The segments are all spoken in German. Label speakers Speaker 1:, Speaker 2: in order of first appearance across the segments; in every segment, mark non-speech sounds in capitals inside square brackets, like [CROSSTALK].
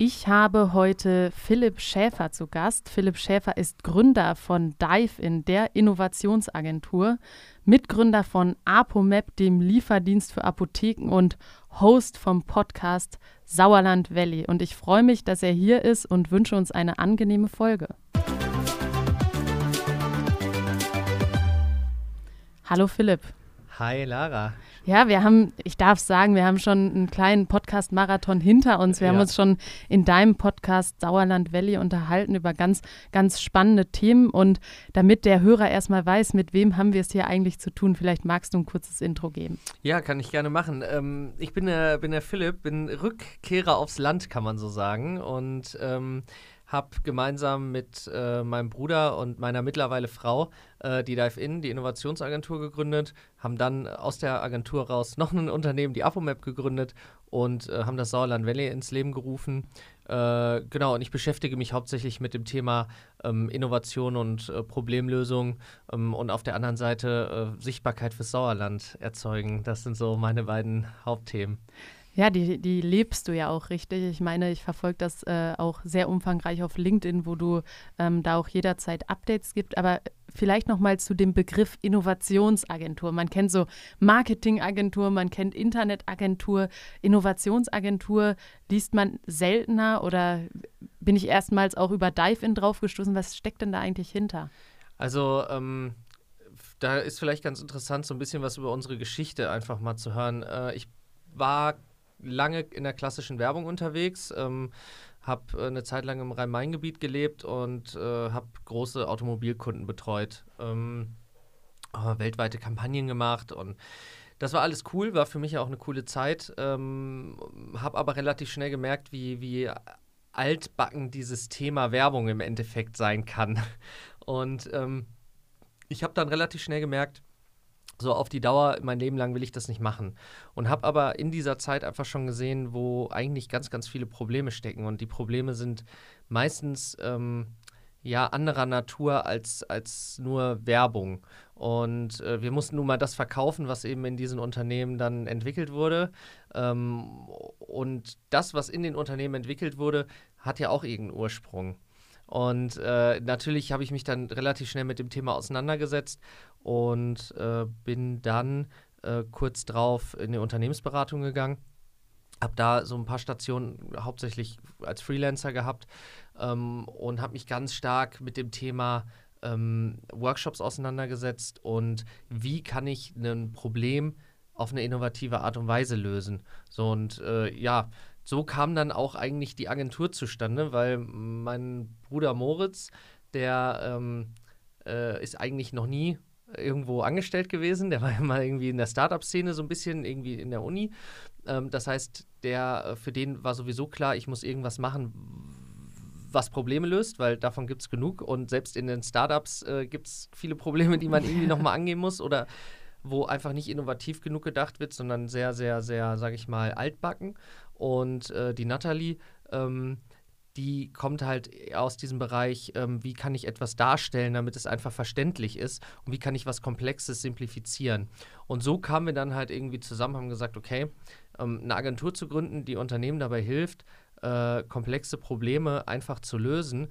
Speaker 1: Ich habe heute Philipp Schäfer zu Gast. Philipp Schäfer ist Gründer von Dive-In, der Innovationsagentur, Mitgründer von ApoMap, dem Lieferdienst für Apotheken und Host vom Podcast Sauerland Valley. Und ich freue mich, dass er hier ist und wünsche uns eine angenehme Folge. Hallo Philipp.
Speaker 2: Hi Lara.
Speaker 1: Ja, wir haben, ich darf sagen, wir haben schon einen kleinen Podcast-Marathon hinter uns. Wir ja. haben uns schon in deinem Podcast Sauerland Valley unterhalten über ganz, ganz spannende Themen. Und damit der Hörer erstmal weiß, mit wem haben wir es hier eigentlich zu tun, vielleicht magst du ein kurzes Intro geben.
Speaker 2: Ja, kann ich gerne machen. Ähm, ich bin der, bin der Philipp, bin Rückkehrer aufs Land, kann man so sagen. Und ähm, habe gemeinsam mit äh, meinem Bruder und meiner mittlerweile Frau äh, die Dive-In, die Innovationsagentur, gegründet, haben dann aus der Agentur raus noch ein Unternehmen, die Apomap, gegründet und äh, haben das Sauerland Valley ins Leben gerufen. Äh, genau, und ich beschäftige mich hauptsächlich mit dem Thema ähm, Innovation und äh, Problemlösung ähm, und auf der anderen Seite äh, Sichtbarkeit fürs Sauerland erzeugen. Das sind so meine beiden Hauptthemen.
Speaker 1: Ja, die, die lebst du ja auch richtig. Ich meine, ich verfolge das äh, auch sehr umfangreich auf LinkedIn, wo du ähm, da auch jederzeit Updates gibt. Aber vielleicht noch mal zu dem Begriff Innovationsagentur. Man kennt so Marketingagentur, man kennt Internetagentur, Innovationsagentur liest man seltener oder bin ich erstmals auch über Dive-In draufgestoßen. Was steckt denn da eigentlich hinter?
Speaker 2: Also ähm, da ist vielleicht ganz interessant, so ein bisschen was über unsere Geschichte einfach mal zu hören. Äh, ich war lange in der klassischen Werbung unterwegs, ähm, habe äh, eine Zeit lang im Rhein-Main-Gebiet gelebt und äh, habe große Automobilkunden betreut, ähm, weltweite Kampagnen gemacht und das war alles cool, war für mich auch eine coole Zeit, ähm, habe aber relativ schnell gemerkt, wie, wie altbacken dieses Thema Werbung im Endeffekt sein kann. [LAUGHS] Und ähm, ich habe dann relativ schnell gemerkt, so auf die Dauer, mein Leben lang will ich das nicht machen. Und habe aber in dieser Zeit einfach schon gesehen, wo eigentlich ganz, ganz viele Probleme stecken. Und die Probleme sind meistens ähm, ja anderer Natur als, als nur Werbung. Und äh, wir mussten nun mal das verkaufen, was eben in diesen Unternehmen dann entwickelt wurde. Ähm, und das, was in den Unternehmen entwickelt wurde, hat ja auch irgendeinen Ursprung. Und äh, natürlich habe ich mich dann relativ schnell mit dem Thema auseinandergesetzt und äh, bin dann äh, kurz drauf in die Unternehmensberatung gegangen. Habe da so ein paar Stationen hauptsächlich als Freelancer gehabt ähm, und habe mich ganz stark mit dem Thema ähm, Workshops auseinandergesetzt und wie kann ich ein Problem auf eine innovative Art und Weise lösen. So und äh, ja, so kam dann auch eigentlich die Agentur zustande, weil mein Bruder Moritz, der ähm, äh, ist eigentlich noch nie irgendwo angestellt gewesen. Der war [LAUGHS] immer irgendwie in der Startup-Szene so ein bisschen irgendwie in der Uni. Ähm, das heißt, der, äh, für den war sowieso klar, ich muss irgendwas machen, was Probleme löst, weil davon gibt es genug. Und selbst in den Startups äh, gibt es viele Probleme, die man irgendwie nochmal [LAUGHS] angehen muss oder wo einfach nicht innovativ genug gedacht wird, sondern sehr, sehr, sehr, sage ich mal, altbacken. Und äh, die Natalie, ähm, die kommt halt aus diesem Bereich, ähm, wie kann ich etwas darstellen, damit es einfach verständlich ist und wie kann ich was Komplexes simplifizieren. Und so kamen wir dann halt irgendwie zusammen, haben gesagt, okay, ähm, eine Agentur zu gründen, die Unternehmen dabei hilft, äh, komplexe Probleme einfach zu lösen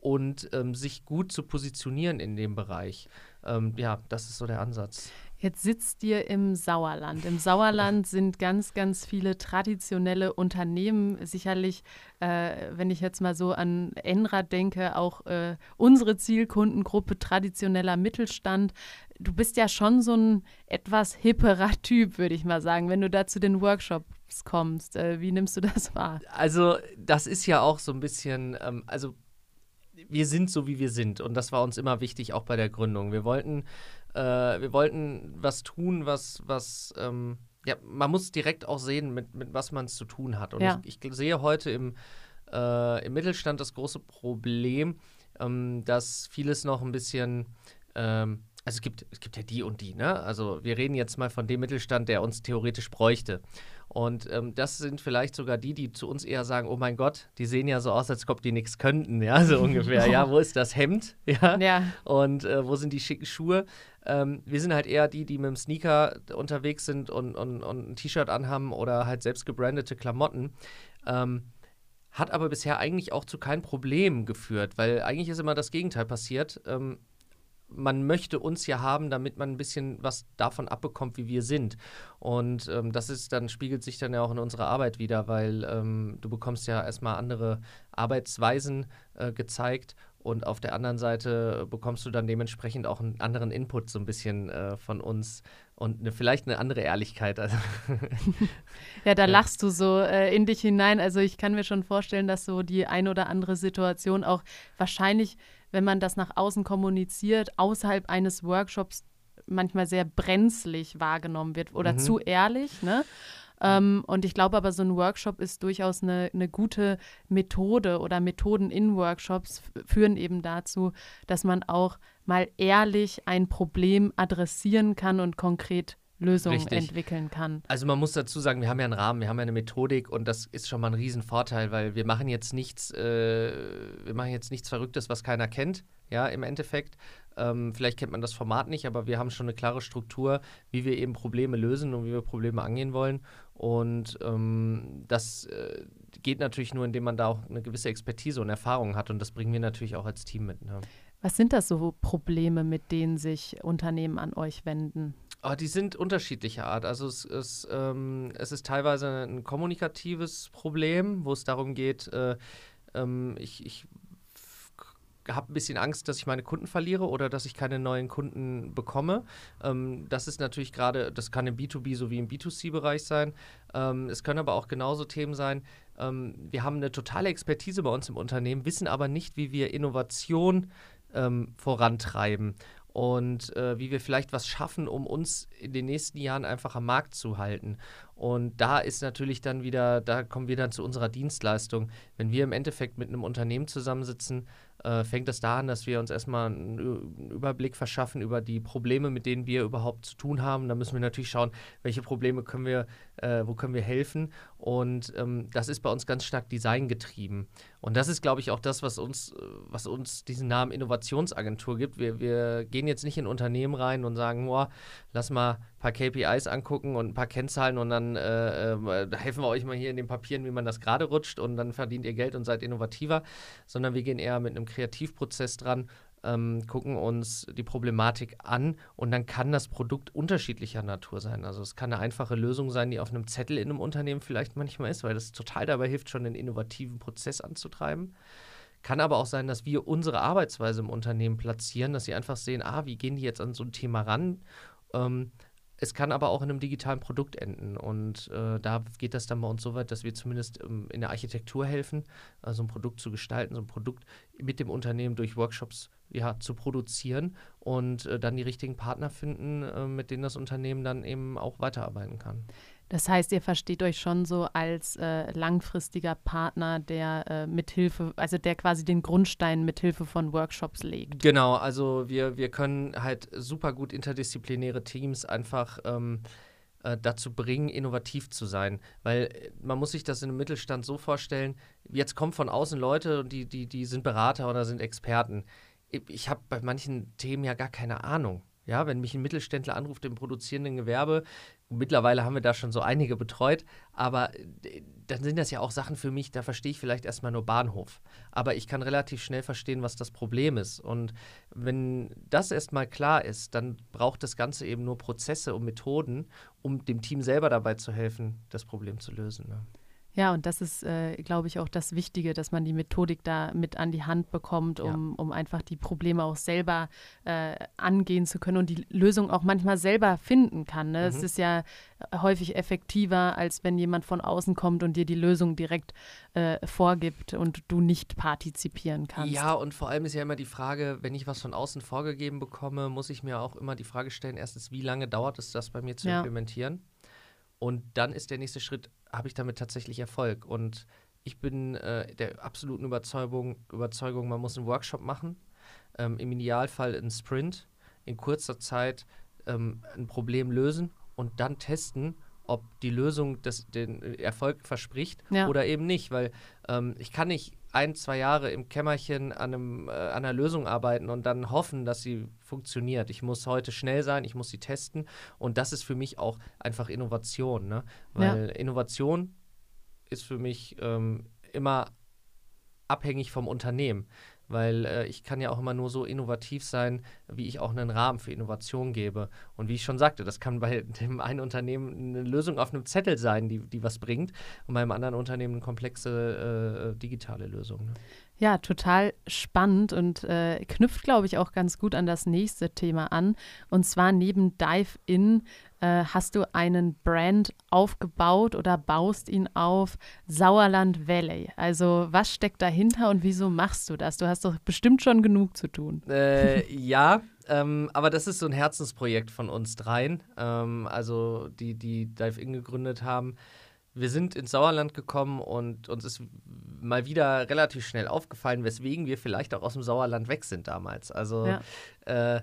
Speaker 2: und ähm, sich gut zu positionieren in dem Bereich. Ähm, ja, das ist so der Ansatz.
Speaker 1: Jetzt sitzt ihr im Sauerland. Im Sauerland sind ganz, ganz viele traditionelle Unternehmen. Sicherlich, äh, wenn ich jetzt mal so an Enrad denke, auch äh, unsere Zielkundengruppe traditioneller Mittelstand. Du bist ja schon so ein etwas hipperer [LAUGHS] Typ, würde ich mal sagen, wenn du da zu den Workshops kommst. Äh, wie nimmst du das wahr?
Speaker 2: Also, das ist ja auch so ein bisschen, ähm, also wir sind so, wie wir sind. Und das war uns immer wichtig, auch bei der Gründung. Wir wollten äh, wir wollten was tun, was, was ähm, ja, man muss direkt auch sehen, mit, mit was man es zu tun hat. Und ja. ich, ich, sehe heute im, äh, im Mittelstand das große Problem, ähm, dass vieles noch ein bisschen ähm, also es gibt, es gibt ja die und die, ne? Also wir reden jetzt mal von dem Mittelstand, der uns theoretisch bräuchte. Und ähm, das sind vielleicht sogar die, die zu uns eher sagen, oh mein Gott, die sehen ja so aus, als ob die nichts könnten, ja, so [LAUGHS] ungefähr. ja, wo ist das Hemd? [LAUGHS] Ja. ja. Und äh, wo sind die schicken Schuhe? Ähm, wir sind halt eher die, die mit dem Sneaker unterwegs sind und, und, und ein T-Shirt anhaben oder halt selbst gebrandete Klamotten. Ähm, hat aber bisher eigentlich auch zu keinem Problem geführt, weil eigentlich ist immer das Gegenteil passiert. Ähm, man möchte uns ja haben, damit man ein bisschen was davon abbekommt, wie wir sind. Und ähm, das ist dann, spiegelt sich dann ja auch in unserer Arbeit wieder, weil ähm, du bekommst ja erstmal andere Arbeitsweisen äh, gezeigt und auf der anderen Seite bekommst du dann dementsprechend auch einen anderen Input so ein bisschen äh, von uns und eine, vielleicht eine andere Ehrlichkeit. Also [LAUGHS]
Speaker 1: ja, da lachst du so äh, in dich hinein. Also ich kann mir schon vorstellen, dass so die ein oder andere Situation auch wahrscheinlich, wenn man das nach außen kommuniziert, außerhalb eines Workshops manchmal sehr brenzlig wahrgenommen wird oder mhm. zu ehrlich. Ne? Ähm, und ich glaube aber, so ein Workshop ist durchaus eine, eine gute Methode oder Methoden in Workshops führen eben dazu, dass man auch mal ehrlich ein Problem adressieren kann und konkret Lösungen Richtig. entwickeln kann.
Speaker 2: Also man muss dazu sagen, wir haben ja einen Rahmen, wir haben ja eine Methodik und das ist schon mal ein Riesenvorteil, weil wir machen jetzt nichts, äh, wir machen jetzt nichts Verrücktes, was keiner kennt, ja, im Endeffekt. Ähm, vielleicht kennt man das Format nicht, aber wir haben schon eine klare Struktur, wie wir eben Probleme lösen und wie wir Probleme angehen wollen. Und ähm, das äh, geht natürlich nur, indem man da auch eine gewisse Expertise und Erfahrung hat und das bringen wir natürlich auch als Team mit. Ne?
Speaker 1: Was sind das so Probleme, mit denen sich Unternehmen an euch wenden?
Speaker 2: Oh, die sind unterschiedlicher Art. Also es, es, ähm, es ist teilweise ein kommunikatives Problem, wo es darum geht, äh, ähm, ich, ich habe ein bisschen Angst, dass ich meine Kunden verliere oder dass ich keine neuen Kunden bekomme. Ähm, das ist natürlich gerade, das kann im B2B sowie im B2C-Bereich sein. Ähm, es können aber auch genauso Themen sein. Ähm, wir haben eine totale Expertise bei uns im Unternehmen, wissen aber nicht, wie wir Innovation ähm, vorantreiben und äh, wie wir vielleicht was schaffen, um uns in den nächsten Jahren einfach am Markt zu halten. Und da ist natürlich dann wieder, da kommen wir dann zu unserer Dienstleistung. Wenn wir im Endeffekt mit einem Unternehmen zusammensitzen, äh, fängt das da an, dass wir uns erstmal einen Überblick verschaffen über die Probleme, mit denen wir überhaupt zu tun haben. Da müssen wir natürlich schauen, welche Probleme können wir, äh, wo können wir helfen. Und ähm, das ist bei uns ganz stark designgetrieben. Und das ist, glaube ich, auch das, was uns, was uns diesen Namen Innovationsagentur gibt. Wir, wir gehen jetzt nicht in Unternehmen rein und sagen, boah, lass mal ein paar KPIs angucken und ein paar Kennzahlen und dann äh, äh, helfen wir euch mal hier in den Papieren, wie man das gerade rutscht und dann verdient ihr Geld und seid innovativer, sondern wir gehen eher mit einem Kreativprozess dran, ähm, gucken uns die Problematik an und dann kann das Produkt unterschiedlicher Natur sein. Also es kann eine einfache Lösung sein, die auf einem Zettel in einem Unternehmen vielleicht manchmal ist, weil das total dabei hilft, schon einen innovativen Prozess anzutreiben. Kann aber auch sein, dass wir unsere Arbeitsweise im Unternehmen platzieren, dass sie einfach sehen, ah, wie gehen die jetzt an so ein Thema ran? Ähm, es kann aber auch in einem digitalen Produkt enden. Und äh, da geht das dann bei uns so weit, dass wir zumindest ähm, in der Architektur helfen, also ein Produkt zu gestalten, so ein Produkt mit dem Unternehmen durch Workshops ja, zu produzieren und äh, dann die richtigen Partner finden, äh, mit denen das Unternehmen dann eben auch weiterarbeiten kann.
Speaker 1: Das heißt, ihr versteht euch schon so als äh, langfristiger Partner, der äh, mithilfe, also der quasi den Grundstein mithilfe von Workshops legt.
Speaker 2: Genau, also wir, wir können halt super gut interdisziplinäre Teams einfach ähm, äh, dazu bringen, innovativ zu sein. Weil äh, man muss sich das in einem Mittelstand so vorstellen, jetzt kommen von außen Leute und die, die, die sind Berater oder sind Experten. Ich habe bei manchen Themen ja gar keine Ahnung. Ja, wenn mich ein Mittelständler anruft im produzierenden Gewerbe, mittlerweile haben wir da schon so einige betreut, aber äh, dann sind das ja auch Sachen für mich, da verstehe ich vielleicht erstmal nur Bahnhof. Aber ich kann relativ schnell verstehen, was das Problem ist. Und wenn das erstmal klar ist, dann braucht das Ganze eben nur Prozesse und Methoden, um dem Team selber dabei zu helfen, das Problem zu lösen. Ne?
Speaker 1: Ja, und das ist, äh, glaube ich, auch das Wichtige, dass man die Methodik da mit an die Hand bekommt, um, ja. um einfach die Probleme auch selber äh, angehen zu können und die Lösung auch manchmal selber finden kann. Ne? Mhm. Es ist ja häufig effektiver, als wenn jemand von außen kommt und dir die Lösung direkt äh, vorgibt und du nicht partizipieren kannst.
Speaker 2: Ja, und vor allem ist ja immer die Frage, wenn ich was von außen vorgegeben bekomme, muss ich mir auch immer die Frage stellen, erstens, wie lange dauert es, das bei mir zu ja. implementieren? Und dann ist der nächste Schritt, habe ich damit tatsächlich Erfolg? Und ich bin äh, der absoluten Überzeugung, Überzeugung, man muss einen Workshop machen, ähm, im Idealfall einen Sprint, in kurzer Zeit ähm, ein Problem lösen und dann testen, ob die Lösung das, den Erfolg verspricht ja. oder eben nicht. Weil ähm, ich kann nicht ein, zwei Jahre im Kämmerchen an, einem, äh, an einer Lösung arbeiten und dann hoffen, dass sie funktioniert. Ich muss heute schnell sein, ich muss sie testen und das ist für mich auch einfach Innovation, ne? weil ja. Innovation ist für mich ähm, immer abhängig vom Unternehmen weil äh, ich kann ja auch immer nur so innovativ sein, wie ich auch einen Rahmen für Innovation gebe. Und wie ich schon sagte, das kann bei [LAUGHS] dem einen Unternehmen eine Lösung auf einem Zettel sein, die, die was bringt, und beim anderen Unternehmen eine komplexe äh, digitale Lösung. Ne?
Speaker 1: Ja, total spannend und äh, knüpft, glaube ich, auch ganz gut an das nächste Thema an. Und zwar neben Dive In äh, hast du einen Brand aufgebaut oder baust ihn auf Sauerland Valley. Also was steckt dahinter und wieso machst du das? Du hast doch bestimmt schon genug zu tun.
Speaker 2: Äh, [LAUGHS] ja, ähm, aber das ist so ein Herzensprojekt von uns dreien, ähm, also die, die Dive In gegründet haben. Wir sind ins Sauerland gekommen und uns ist mal wieder relativ schnell aufgefallen, weswegen wir vielleicht auch aus dem Sauerland weg sind damals. Also ja. äh,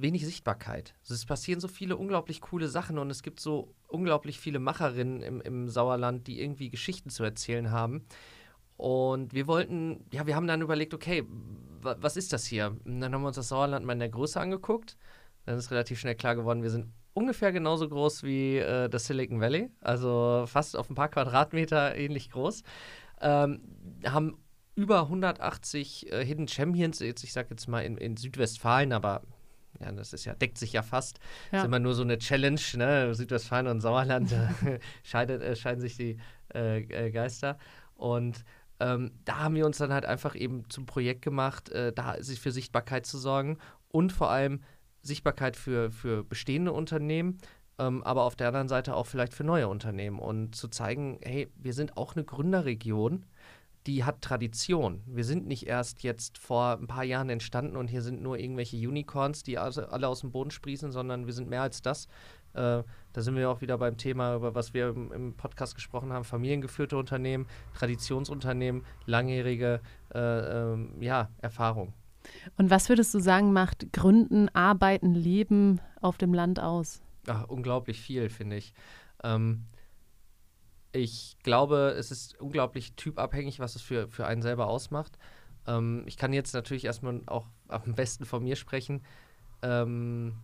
Speaker 2: wenig Sichtbarkeit. Also es passieren so viele unglaublich coole Sachen und es gibt so unglaublich viele Macherinnen im, im Sauerland, die irgendwie Geschichten zu erzählen haben. Und wir wollten, ja, wir haben dann überlegt, okay, was ist das hier? Und dann haben wir uns das Sauerland mal in der Größe angeguckt. Dann ist relativ schnell klar geworden, wir sind ungefähr genauso groß wie äh, das Silicon Valley, also fast auf ein paar Quadratmeter ähnlich groß. Ähm, haben über 180 äh, Hidden Champions, jetzt, ich sage jetzt mal in, in Südwestfalen, aber ja, das ist ja, deckt sich ja fast. Ja. Das ist immer nur so eine Challenge, ne? Südwestfalen und Sauerland [LAUGHS] scheidet, äh, scheiden sich die äh, äh, Geister. Und ähm, da haben wir uns dann halt einfach eben zum Projekt gemacht, äh, da sich für Sichtbarkeit zu sorgen und vor allem Sichtbarkeit für, für bestehende Unternehmen, ähm, aber auf der anderen Seite auch vielleicht für neue Unternehmen und zu zeigen, hey, wir sind auch eine Gründerregion die hat Tradition. Wir sind nicht erst jetzt vor ein paar Jahren entstanden und hier sind nur irgendwelche Unicorns, die also alle aus dem Boden sprießen, sondern wir sind mehr als das. Äh, da sind wir auch wieder beim Thema, über was wir im, im Podcast gesprochen haben: familiengeführte Unternehmen, Traditionsunternehmen, langjährige äh, äh, ja, Erfahrung.
Speaker 1: Und was würdest du sagen, macht Gründen, Arbeiten, Leben auf dem Land aus?
Speaker 2: Ach, unglaublich viel, finde ich. Ähm, ich glaube, es ist unglaublich typabhängig, was es für, für einen selber ausmacht. Ähm, ich kann jetzt natürlich erstmal auch am besten von mir sprechen. Ähm,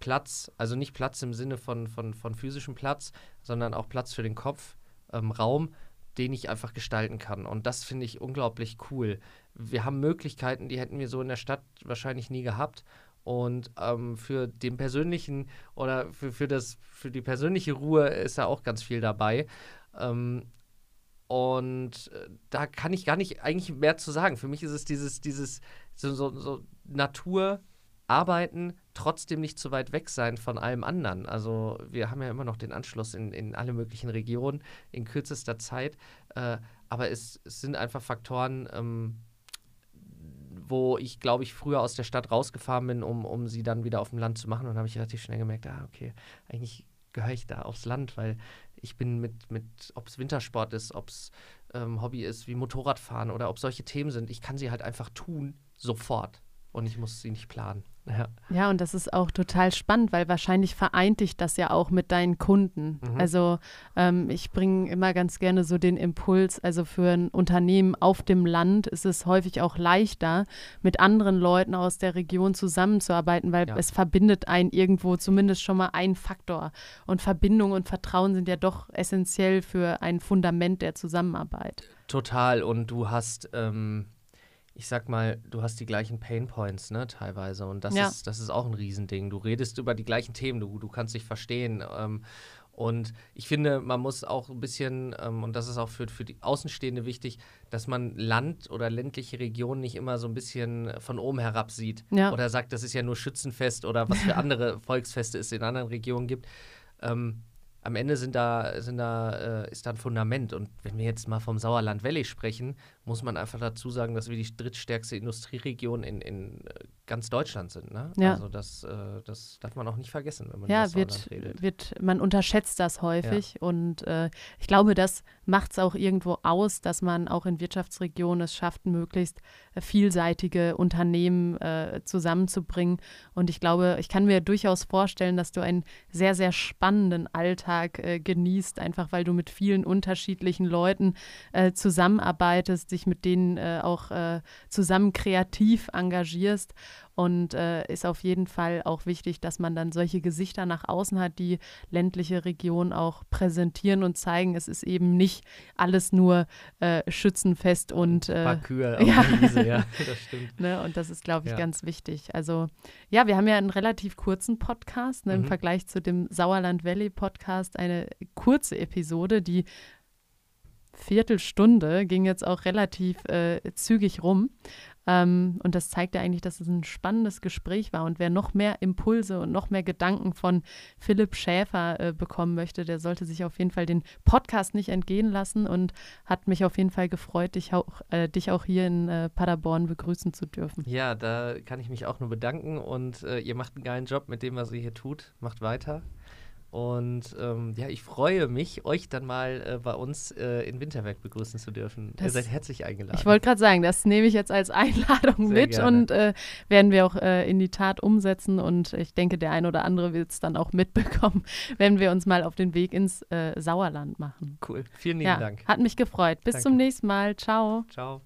Speaker 2: Platz, also nicht Platz im Sinne von, von, von physischem Platz, sondern auch Platz für den Kopf, ähm, Raum, den ich einfach gestalten kann. Und das finde ich unglaublich cool. Wir haben Möglichkeiten, die hätten wir so in der Stadt wahrscheinlich nie gehabt. Und ähm, für den persönlichen oder für, für, das, für die persönliche Ruhe ist da auch ganz viel dabei. Ähm, und äh, da kann ich gar nicht eigentlich mehr zu sagen. Für mich ist es dieses, dieses so, so, so Natur, Arbeiten, trotzdem nicht zu weit weg sein von allem anderen. Also wir haben ja immer noch den Anschluss in, in alle möglichen Regionen in kürzester Zeit. Äh, aber es, es, sind einfach Faktoren, ähm, wo ich, glaube ich, früher aus der Stadt rausgefahren bin, um, um sie dann wieder auf dem Land zu machen. Und habe ich relativ schnell gemerkt, ah, okay, eigentlich gehöre ich da aufs Land, weil ich bin mit, mit ob es Wintersport ist, ob es ähm, Hobby ist wie Motorradfahren oder ob solche Themen sind, ich kann sie halt einfach tun, sofort. Und ich muss sie nicht planen.
Speaker 1: Ja. ja, und das ist auch total spannend, weil wahrscheinlich vereint dich das ja auch mit deinen Kunden. Mhm. Also ähm, ich bringe immer ganz gerne so den Impuls, also für ein Unternehmen auf dem Land ist es häufig auch leichter, mit anderen Leuten aus der Region zusammenzuarbeiten, weil ja. es verbindet einen irgendwo zumindest schon mal ein Faktor. Und Verbindung und Vertrauen sind ja doch essentiell für ein Fundament der Zusammenarbeit.
Speaker 2: Total. Und du hast ähm ich sag mal, du hast die gleichen Pain Points, ne, teilweise. Und das, ja. ist, das ist auch ein Riesending. Du redest über die gleichen Themen, du, du kannst dich verstehen. Ähm, und ich finde, man muss auch ein bisschen, ähm, und das ist auch für, für die Außenstehende wichtig, dass man Land oder ländliche Regionen nicht immer so ein bisschen von oben herab sieht. Ja. Oder sagt, das ist ja nur Schützenfest oder was für [LAUGHS] andere Volksfeste es in anderen Regionen gibt. Ähm, am Ende sind da, sind da, äh, ist da ein Fundament. Und wenn wir jetzt mal vom Sauerland Valley sprechen, muss man einfach dazu sagen, dass wir die drittstärkste Industrieregion in, in äh, ganz Deutschland sind. Ne? Ja. Also das, äh, das darf man auch nicht vergessen, wenn man
Speaker 1: ja,
Speaker 2: über
Speaker 1: wird, redet. Wird, man unterschätzt das häufig ja. und äh, ich glaube, das macht es auch irgendwo aus, dass man auch in Wirtschaftsregionen es schafft, möglichst äh, vielseitige Unternehmen äh, zusammenzubringen. Und ich glaube, ich kann mir durchaus vorstellen, dass du einen sehr, sehr spannenden Alltag äh, genießt, einfach weil du mit vielen unterschiedlichen Leuten zusammenarbeitest, dich mit denen auch zusammen kreativ engagierst und äh, ist auf jeden Fall auch wichtig, dass man dann solche Gesichter nach außen hat, die ländliche Region auch präsentieren und zeigen, es ist eben nicht alles nur äh, schützenfest und äh,
Speaker 2: Kühe auf [LAUGHS]
Speaker 1: ja.
Speaker 2: Wiese, ja, das stimmt.
Speaker 1: Ne, und das ist, glaube ich,
Speaker 2: Ja.
Speaker 1: ganz wichtig. Also, ja, wir haben ja einen relativ kurzen Podcast ne, im
Speaker 2: Mhm.
Speaker 1: Vergleich zu dem Sauerland Valley Podcast. Eine kurze Episode, die Viertelstunde ging jetzt auch relativ äh, zügig rum. Ähm, und das zeigt ja eigentlich, dass es ein spannendes Gespräch war. Und wer noch mehr Impulse und noch mehr Gedanken von Philipp Schäfer äh, bekommen möchte, der sollte sich auf jeden Fall den Podcast nicht entgehen lassen und hat mich auf jeden Fall gefreut, dich auch, äh, dich auch hier in äh, Paderborn begrüßen zu dürfen.
Speaker 2: Ja, da kann ich mich auch nur bedanken und äh, ihr macht einen geilen Job mit dem, was ihr hier tut. Macht weiter. Und ähm, ja, ich freue mich, euch dann mal äh, bei uns äh, in Winterberg begrüßen zu dürfen. ihr
Speaker 1: Das-
Speaker 2: seid herzlich eingeladen.
Speaker 1: Ich wollte gerade sagen, das nehme ich jetzt als Einladung
Speaker 2: Sehr
Speaker 1: mit
Speaker 2: gerne.
Speaker 1: und äh, werden wir auch äh, in die Tat umsetzen. Und ich denke, der ein oder andere wird es dann auch mitbekommen, [LAUGHS] wenn wir uns mal auf den Weg ins äh, Sauerland machen.
Speaker 2: cool. Vielen lieben
Speaker 1: Ja,
Speaker 2: Dank.
Speaker 1: hat mich gefreut. Bis
Speaker 2: Danke.
Speaker 1: zum nächsten Mal. Ciao.
Speaker 2: Ciao.